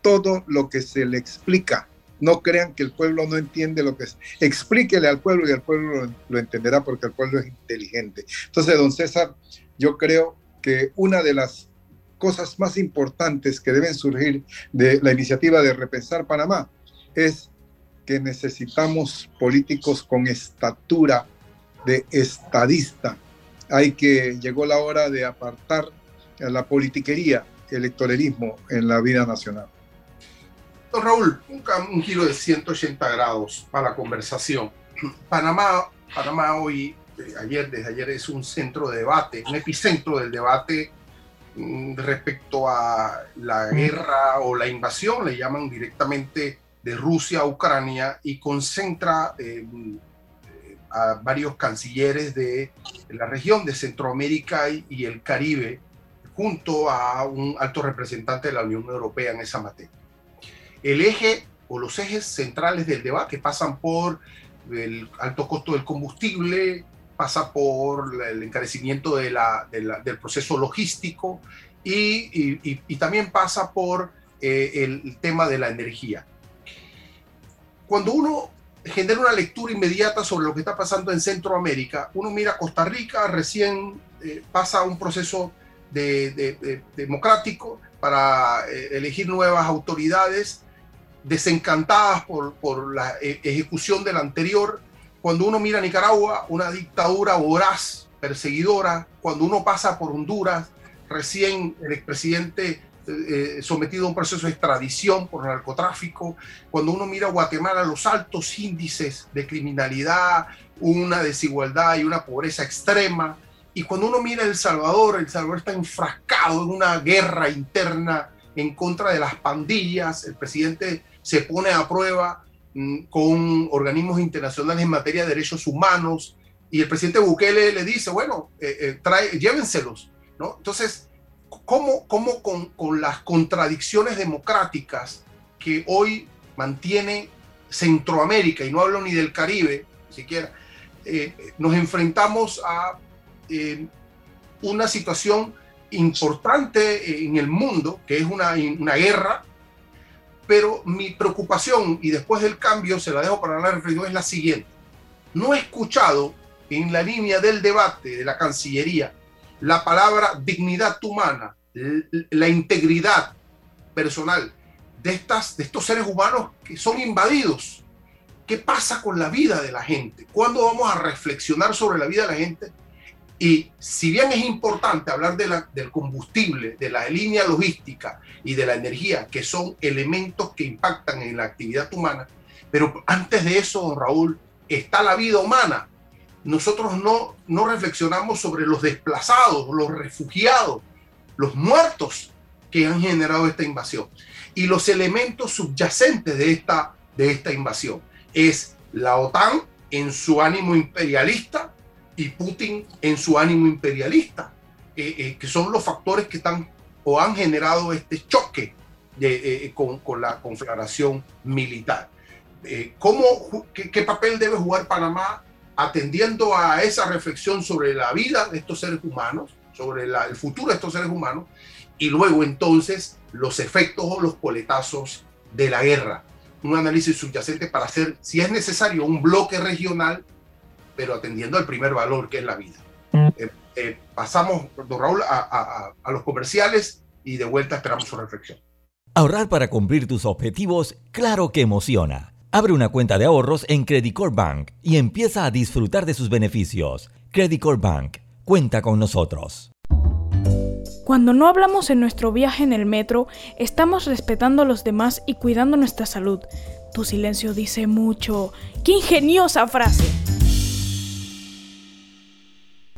todo lo que se le explica. No crean que el pueblo no entiende lo que es. Explíquele al pueblo y el pueblo lo, lo entenderá porque el pueblo es inteligente. Entonces, don César, yo creo que una de las cosas más importantes que deben surgir de la iniciativa de Repensar Panamá es que necesitamos políticos con estatura de estadista. Hay que, llegó la hora de apartar la politiquería, el electorerismo en la vida nacional. Raúl, un, un giro de 180 grados para la conversación. Panamá, Panamá hoy, eh, ayer, desde ayer, es un centro de debate, un epicentro del debate mm, respecto a la guerra o la invasión, le llaman directamente de Rusia a Ucrania y concentra eh, eh, a varios cancilleres de la región de Centroamérica y el Caribe junto a un alto representante de la Unión Europea en esa materia. El eje o los ejes centrales del debate pasan por el alto costo del combustible, pasa por el encarecimiento del proceso logístico y, también pasa por eh, el tema de la energía. Cuando uno genera una lectura inmediata sobre lo que está pasando en Centroamérica, uno mira Costa Rica, recién eh, pasa un proceso de- de- de- democrático para eh, elegir nuevas autoridades desencantadas por, la eh, ejecución de la anterior. Cuando uno mira Nicaragua, una dictadura voraz, perseguidora. Cuando uno pasa por Honduras, recién el expresidente eh, sometido a un proceso de extradición por narcotráfico. Cuando uno mira Guatemala, los altos índices de criminalidad, una desigualdad y una pobreza extrema. Y cuando uno mira El Salvador, El Salvador está enfrascado en una guerra interna en contra de las pandillas. El presidente se pone a prueba con organismos internacionales en materia de derechos humanos y el presidente Bukele le dice, bueno, eh, eh, trae, llévenselos, ¿no? Entonces, ¿cómo, cómo con, con las contradicciones democráticas que hoy mantiene Centroamérica, y no hablo ni del Caribe siquiera, eh, nos enfrentamos a eh, una situación importante en el mundo, que es una, una guerra, pero mi preocupación, y después del cambio se la dejo para la reflexión, es la siguiente. No he escuchado en la línea del debate de la Cancillería la palabra dignidad humana, la integridad personal de, estas, de estos seres humanos que son invadidos. ¿Qué pasa con la vida de la gente? ¿Cuándo vamos a reflexionar sobre la vida de la gente? Y si bien es importante hablar de la- del combustible, de la línea logística y de la energía, que son elementos que impactan en la actividad humana, pero antes de eso, don Raúl, está la vida humana. Nosotros no, no reflexionamos sobre los desplazados, los refugiados, los muertos que han generado esta invasión y los elementos subyacentes de esta, de esta invasión. Es la OTAN en su ánimo imperialista, y Putin en su ánimo imperialista, eh, eh, que son los factores que están o han generado este choque de, con, con, la confederación militar. ¿cómo, qué, papel debe jugar Panamá atendiendo a esa reflexión sobre la vida de estos seres humanos, sobre el futuro de estos seres humanos, y luego entonces los efectos o los coletazos de la guerra? Un análisis subyacente para hacer, si es necesario, un bloque regional pero atendiendo al primer valor que es la vida. Mm. Eh, eh, pasamos, don Raúl, a, a los comerciales y de vuelta esperamos su reflexión. Ahorrar para cumplir tus objetivos, claro que emociona. Abre una cuenta de ahorros en Credit Core Bank y empieza a disfrutar de sus beneficios. Credit Core Bank, cuenta con nosotros. Cuando no hablamos en nuestro viaje en el metro, estamos respetando a los demás y cuidando nuestra salud. Tu silencio dice mucho. ¡Qué ingeniosa frase!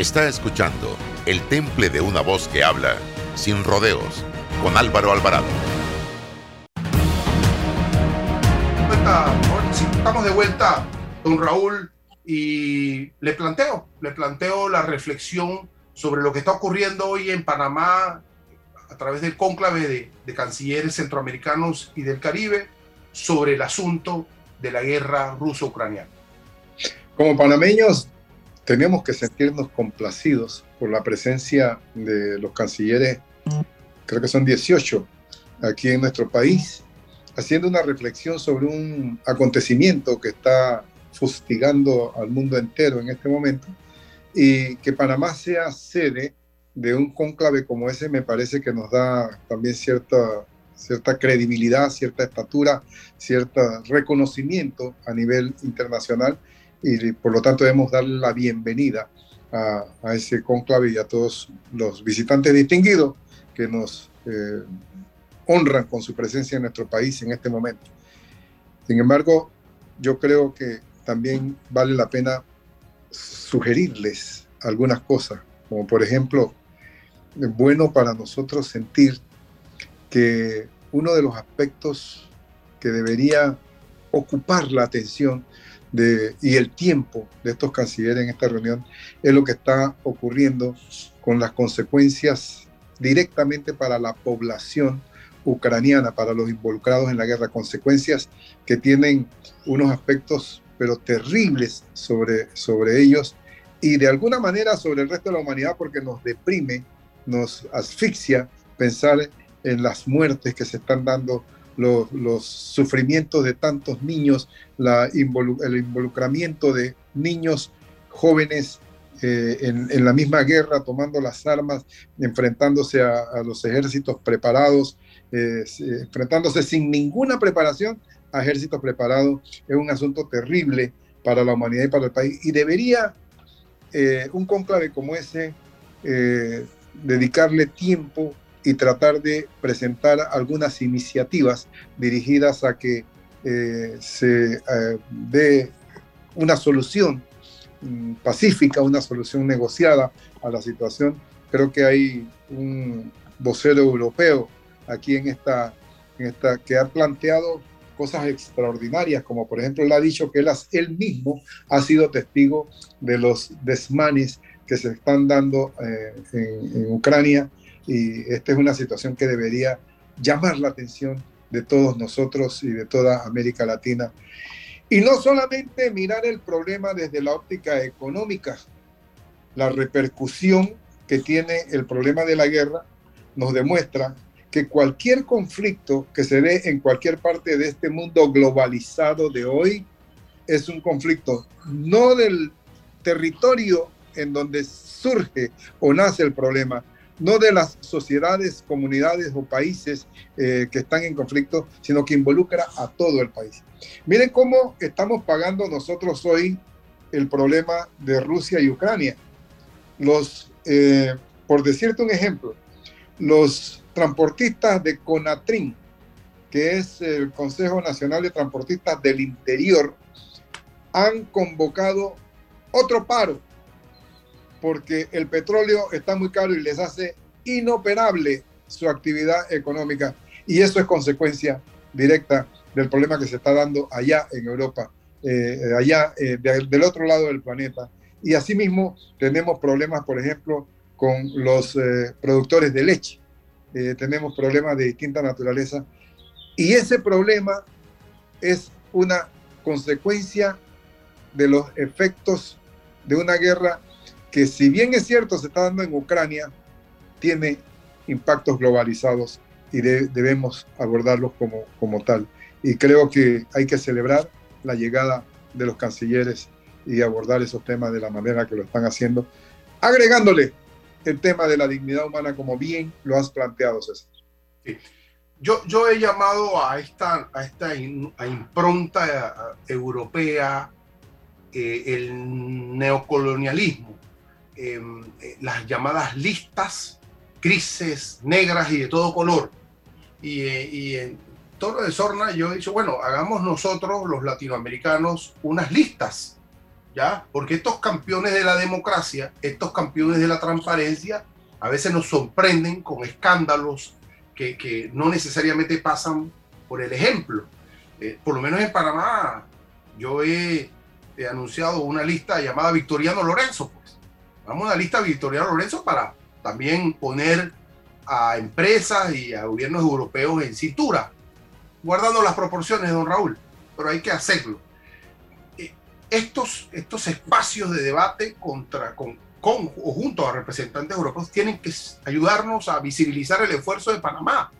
Está escuchando El Temple de una voz que habla, sin rodeos, con Álvaro Alvarado. Estamos de vuelta, don Raúl, y le planteo, le planteo la reflexión sobre lo que está ocurriendo hoy en Panamá a través del cónclave de, de cancilleres centroamericanos y del Caribe sobre el asunto de la guerra ruso-ucraniana. Como panameños tenemos que sentirnos complacidos por la presencia de los cancilleres, creo que son 18 aquí en nuestro país, haciendo una reflexión sobre un acontecimiento que está fustigando al mundo entero en este momento y que Panamá sea sede de un cónclave como ese me parece que nos da también cierta, cierta credibilidad, cierta estatura, cierto reconocimiento a nivel internacional y por lo tanto debemos darle la bienvenida a, ese conclave y a todos los visitantes distinguidos que nos eh, honran con su presencia en nuestro país en este momento. Sin embargo, yo creo que también vale la pena sugerirles algunas cosas, como por ejemplo, es bueno para nosotros sentir que uno de los aspectos que debería ocupar la atención y el tiempo de estos cancilleres en esta reunión es lo que está ocurriendo con las consecuencias directamente para la población ucraniana, para los involucrados en la guerra, consecuencias que tienen unos aspectos pero terribles sobre, sobre ellos y de alguna manera sobre el resto de la humanidad porque nos deprime, nos asfixia pensar en las muertes que se están dando los, sufrimientos de tantos niños, el involucramiento de niños jóvenes eh, en, la misma guerra, tomando las armas, enfrentándose a, los ejércitos preparados, eh, enfrentándose sin ninguna preparación a ejércitos preparados, es un asunto terrible para la humanidad y para el país. Y debería eh, un conclave como ese dedicarle tiempo y tratar de presentar algunas iniciativas dirigidas a que eh, se eh, dé una solución mm, pacífica, una solución negociada a la situación. Creo que hay un vocero europeo aquí en esta, en esta que ha planteado cosas extraordinarias, como por ejemplo él ha dicho que él, mismo ha sido testigo de los desmanes que se están dando eh, en Ucrania y esta es una situación que debería llamar la atención de todos nosotros y de toda América Latina. Y no solamente mirar el problema desde la óptica económica, la repercusión que tiene el problema de la guerra nos demuestra que cualquier conflicto que se dé en cualquier parte de este mundo globalizado de hoy es un conflicto no del territorio en donde surge o nace el problema, no de las sociedades, comunidades o países eh, que están en conflicto, sino que involucra a todo el país. Miren cómo estamos pagando nosotros hoy el problema de Rusia y Ucrania. Los, eh, por decirte un ejemplo, los transportistas de Conatrin, que es el Consejo Nacional de Transportistas del Interior, han convocado otro paro porque el petróleo está muy caro y les hace inoperable su actividad económica. Y eso es consecuencia directa del problema que se está dando allá en Europa, eh, allá eh, del otro lado del planeta. Y asimismo tenemos problemas, por ejemplo, con los eh, productores de leche. tenemos problemas de distinta naturaleza. Y ese problema es una consecuencia de los efectos de una guerra que si bien es cierto se está dando en Ucrania, tiene impactos globalizados y debemos abordarlos como, como tal. Y creo que hay que celebrar la llegada de los cancilleres y abordar esos temas de la manera que lo están haciendo, agregándole el tema de la dignidad humana como bien lo has planteado, César. Yo, yo he llamado a esta, a esta impronta europea eh, el neocolonialismo eh, las llamadas listas, crisis negras y de todo color. Y, eh, y en Toro de Sorna yo he dicho, bueno, hagamos nosotros los latinoamericanos unas listas, ¿ya? Porque estos campeones de la democracia, estos campeones de la transparencia, a veces nos sorprenden con escándalos que, que no necesariamente pasan por el ejemplo. Eh, por lo menos en Panamá, yo he, he, anunciado una lista llamada Victoriano Lorenzo, Vamos a la lista Victoria Lorenzo para también poner a empresas y a gobiernos europeos en cintura, guardando las proporciones, don Raúl, pero hay que hacerlo. Eh, estos, estos espacios de debate contra, con, con o junto a representantes europeos tienen que ayudarnos a visibilizar el esfuerzo de Panamá,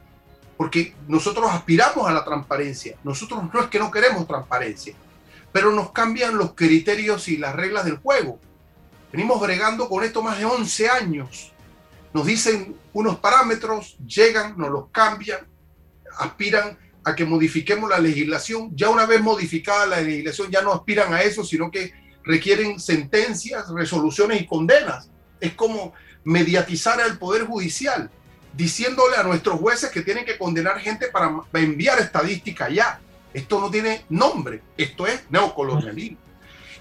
porque nosotros aspiramos a la transparencia, nosotros no es que no queremos transparencia, pero nos cambian los criterios y las reglas del juego Venimos bregando con esto más de 11 años. Nos dicen unos parámetros, llegan, nos los cambian, aspiran a que modifiquemos la legislación. Ya una vez modificada la legislación, ya no aspiran a eso, sino que requieren sentencias, resoluciones y condenas. Es como mediatizar al Poder Judicial, diciéndole a nuestros jueces que tienen que condenar gente para enviar estadística ya. Esto no tiene nombre, esto es neocolonialismo.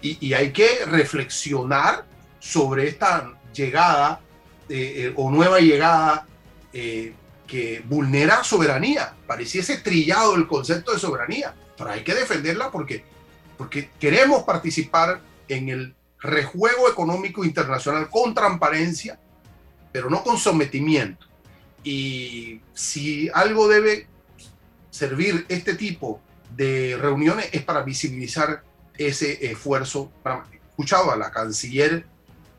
Y, y hay que reflexionar sobre esta llegada eh, eh, o nueva llegada eh, que vulnera soberanía. Pareciese trillado el concepto de soberanía, pero hay que defenderla porque, porque queremos participar en el rejuego económico internacional con transparencia, pero no con sometimiento. Y si algo debe servir este tipo de reuniones es para visibilizar ese esfuerzo. He escuchado a la canciller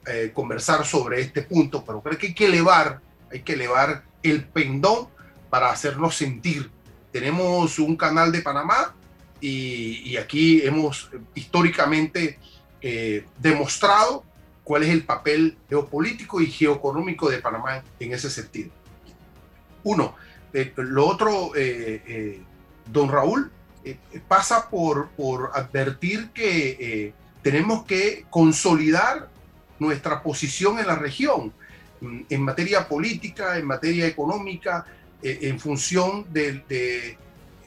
eh, conversar sobre este punto, pero creo que hay que elevar, hay que elevar el pendón para hacernos sentir. Tenemos un canal de Panamá y, aquí hemos históricamente eh, demostrado cuál es el papel geopolítico y geoeconómico de Panamá en ese sentido. Uno, eh, lo otro, don Raúl, pasa por, por advertir que tenemos que consolidar nuestra posición en la región, en materia política, en materia económica, eh, en función de,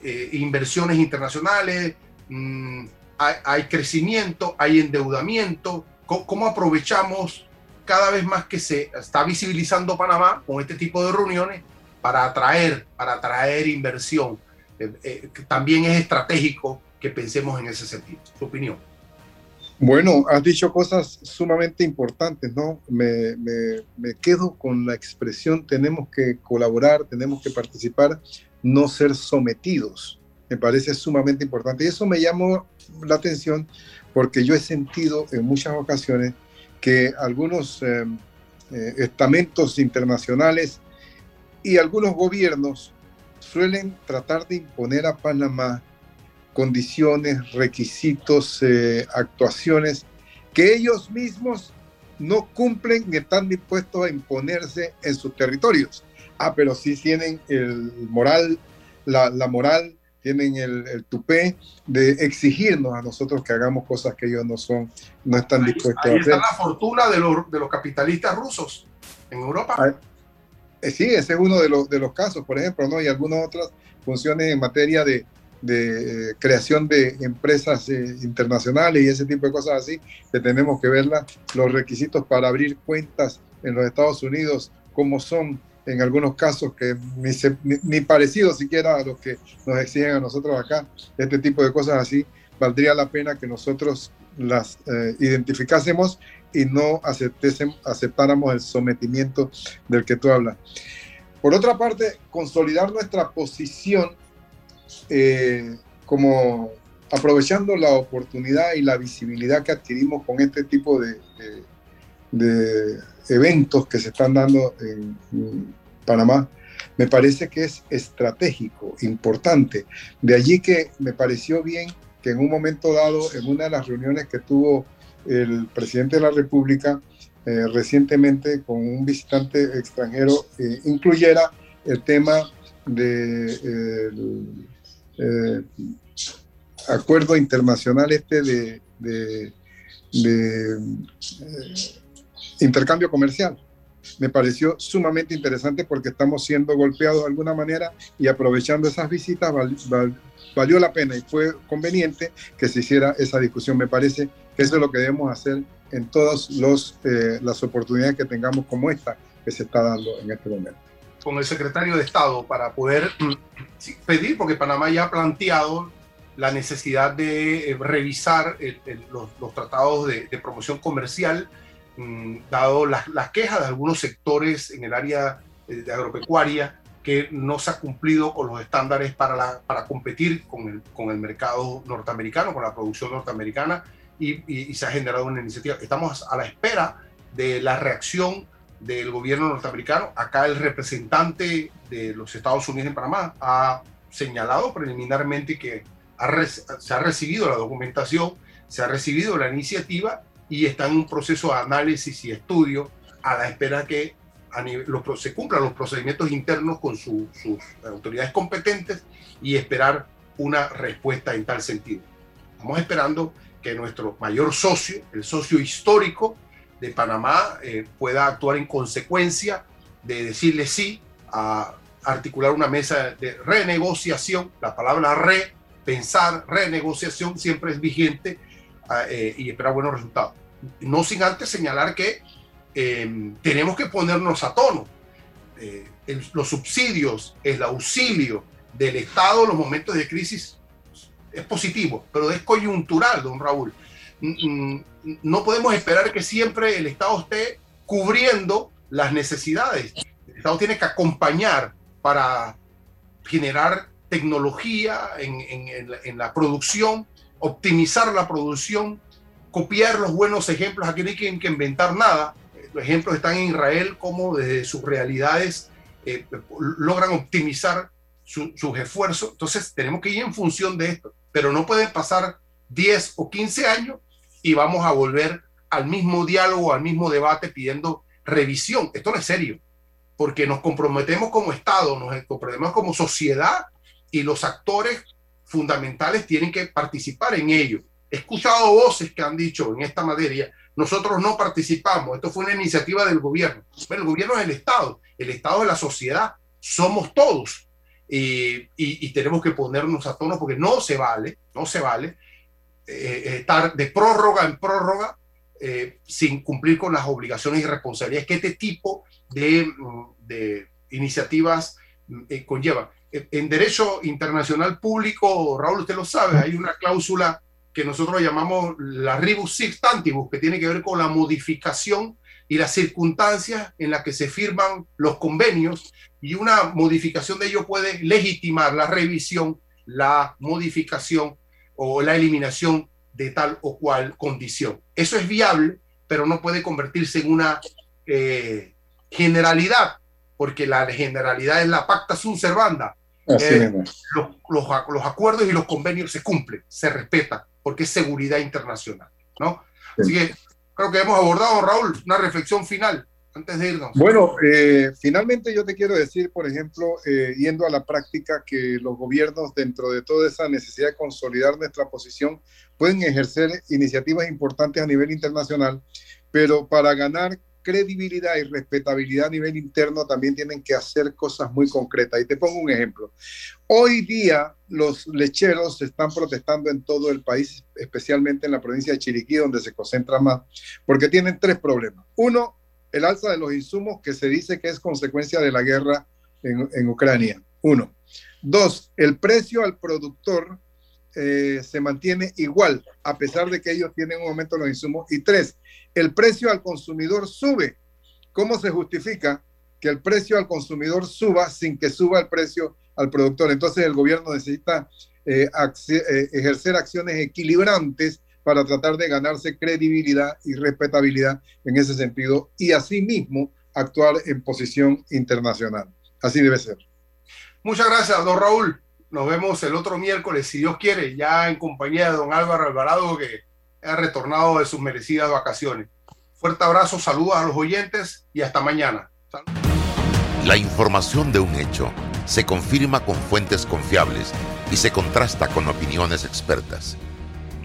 eh, inversiones internacionales, mm, hay, crecimiento, hay endeudamiento, ¿Cómo, aprovechamos cada vez más que se está visibilizando Panamá con este tipo de reuniones para atraer, para atraer inversión. también es estratégico que pensemos en ese sentido. Opinión. Bueno, has dicho cosas sumamente importantes, ¿no? Me, me, quedo con la expresión tenemos que colaborar, tenemos que participar, no ser sometidos. Me parece sumamente importante. Y eso me llamó la atención porque yo he sentido en muchas ocasiones que algunos eh, eh, estamentos internacionales y algunos gobiernos suelen tratar de imponer a Panamá condiciones, requisitos, eh, actuaciones que ellos mismos no cumplen ni están dispuestos a imponerse en sus territorios. Ah, pero sí tienen el moral, la, moral, tienen el, el, tupé de exigirnos a nosotros que hagamos cosas que ellos no son, no están dispuestos a hacer. está la fortuna de los, de los capitalistas rusos en Europa. Ah, eh, sí, ese es uno de los, de los casos, por ejemplo, ¿no? Y algunas otras funciones en materia de, de eh, creación de empresas eh, internacionales y ese tipo de cosas así, que tenemos que verla, los requisitos para abrir cuentas en los Estados Unidos, como son en algunos casos que ni, ni, parecido siquiera a los que nos exigen a nosotros acá, este tipo de cosas así, valdría la pena que nosotros las eh, identificásemos y no aceptáramos el sometimiento del que tú hablas. Por otra parte, consolidar nuestra posición eh, como aprovechando la oportunidad y la visibilidad que adquirimos con este tipo de, eventos que se están dando en, Panamá, me parece que es estratégico, importante. De allí que me pareció bien que en un momento dado, en una de las reuniones que tuvo el presidente de la República eh, recientemente con un visitante extranjero, eh, incluyera el tema de acuerdo internacional este de, de, eh, intercambio comercial. Me pareció sumamente interesante porque estamos siendo golpeados de alguna manera y aprovechando esas visitas valió la pena y fue conveniente que se hiciera esa discusión. Me parece que eso es lo que debemos hacer en todas eh, las oportunidades que tengamos como esta que se está dando en este momento con el secretario de Estado para poder mm, pedir, porque Panamá ya ha planteado la necesidad de eh, revisar los, tratados de, promoción comercial, mm, dado las, quejas de algunos sectores en el área eh, de agropecuaria que no se ha cumplido con los estándares para, para competir con el, con el mercado norteamericano, con la producción norteamericana, y, y se ha generado una iniciativa. Estamos a la espera de la reacción del gobierno norteamericano. Acá el representante de los Estados Unidos en Panamá ha señalado preliminarmente que se ha recibido la documentación, se ha recibido la iniciativa y está en un proceso de análisis y estudio a la espera que se cumplan los procedimientos internos con sus autoridades competentes y esperar una respuesta en tal sentido. Estamos esperando que nuestro mayor socio, el socio histórico, de Panamá eh, pueda actuar en consecuencia de decirle sí a articular una mesa de renegociación. La palabra re, pensar, renegociación siempre es vigente ah, eh, y espera buenos resultados. No sin antes señalar que em, tenemos que ponernos a tono. Eh, los subsidios, el auxilio del Estado en los momentos de crisis es positivo, pero es coyuntural, don Raúl no podemos esperar que siempre el Estado esté cubriendo las necesidades. El Estado tiene que acompañar para generar tecnología en, la producción, optimizar la producción, copiar los buenos ejemplos. Aquí no hay que, inventar nada. Los ejemplos están en Israel, como desde sus realidades eh, logran optimizar sus esfuerzos. Entonces tenemos que ir en función de esto, pero no pueden pasar 10 o 15 años y vamos a volver al mismo diálogo, al mismo debate pidiendo revisión. Esto no es serio, porque nos comprometemos como Estado, nos comprometemos como sociedad y los actores fundamentales tienen que participar en ello. He escuchado voces que han dicho en esta materia, nosotros no participamos, esto fue una iniciativa del gobierno. Bueno, el gobierno es el Estado, el Estado es la sociedad, somos todos. Y, y tenemos que ponernos a tono porque no se vale, no se vale eh, eh, estar de prórroga en prórroga eh, sin cumplir con las obligaciones y responsabilidades que este tipo de, mm, iniciativas conlleva. en derecho internacional público, Raúl, usted lo sabe, hay una cláusula que nosotros llamamos la rebus sixtantibus, que tiene que ver con la modificación y las circunstancias en las que se firman los convenios y una modificación de ello puede legitimar la revisión, la modificación o la eliminación de tal o cual condición. Eso es viable, pero no puede convertirse en una eh, generalidad, porque la generalidad es la pacta sunt servanda. Eh, los, los, los, acuerdos y los convenios se cumplen, se respetan, porque es seguridad internacional. ¿no? Así que creo que hemos abordado, Raúl, una reflexión final antes de irnos. Bueno, eh, finalmente yo te quiero decir, por ejemplo, eh, yendo a la práctica, que los gobiernos, dentro de toda esa necesidad de consolidar nuestra posición, pueden ejercer iniciativas importantes a nivel internacional, pero para ganar credibilidad y respetabilidad a nivel interno también tienen que hacer cosas muy concretas. Y te pongo un ejemplo. Hoy día los lecheros están protestando en todo el país, especialmente en la provincia de Chiriquí, donde se concentra más, porque tienen tres problemas. Uno, el alza de los insumos que se dice que es consecuencia de la guerra en, Ucrania. Uno. Dos, el precio al productor eh, se mantiene igual, a pesar de que ellos tienen un aumento de los insumos. Y tres, el precio al consumidor sube. ¿Cómo se justifica que el precio al consumidor suba sin que suba el precio al productor? Entonces el gobierno necesita eh, eh, ejercer acciones equilibrantes para tratar de ganarse credibilidad y respetabilidad en ese sentido y asimismo actuar en posición internacional. Así debe ser. Muchas gracias, don Raúl. Nos vemos el otro miércoles, si Dios quiere, ya en compañía de don Álvaro Alvarado, que ha retornado de sus merecidas vacaciones. Fuerte abrazo, saludos a los oyentes y hasta mañana. La información de un hecho se confirma con fuentes confiables y se contrasta con opiniones expertas.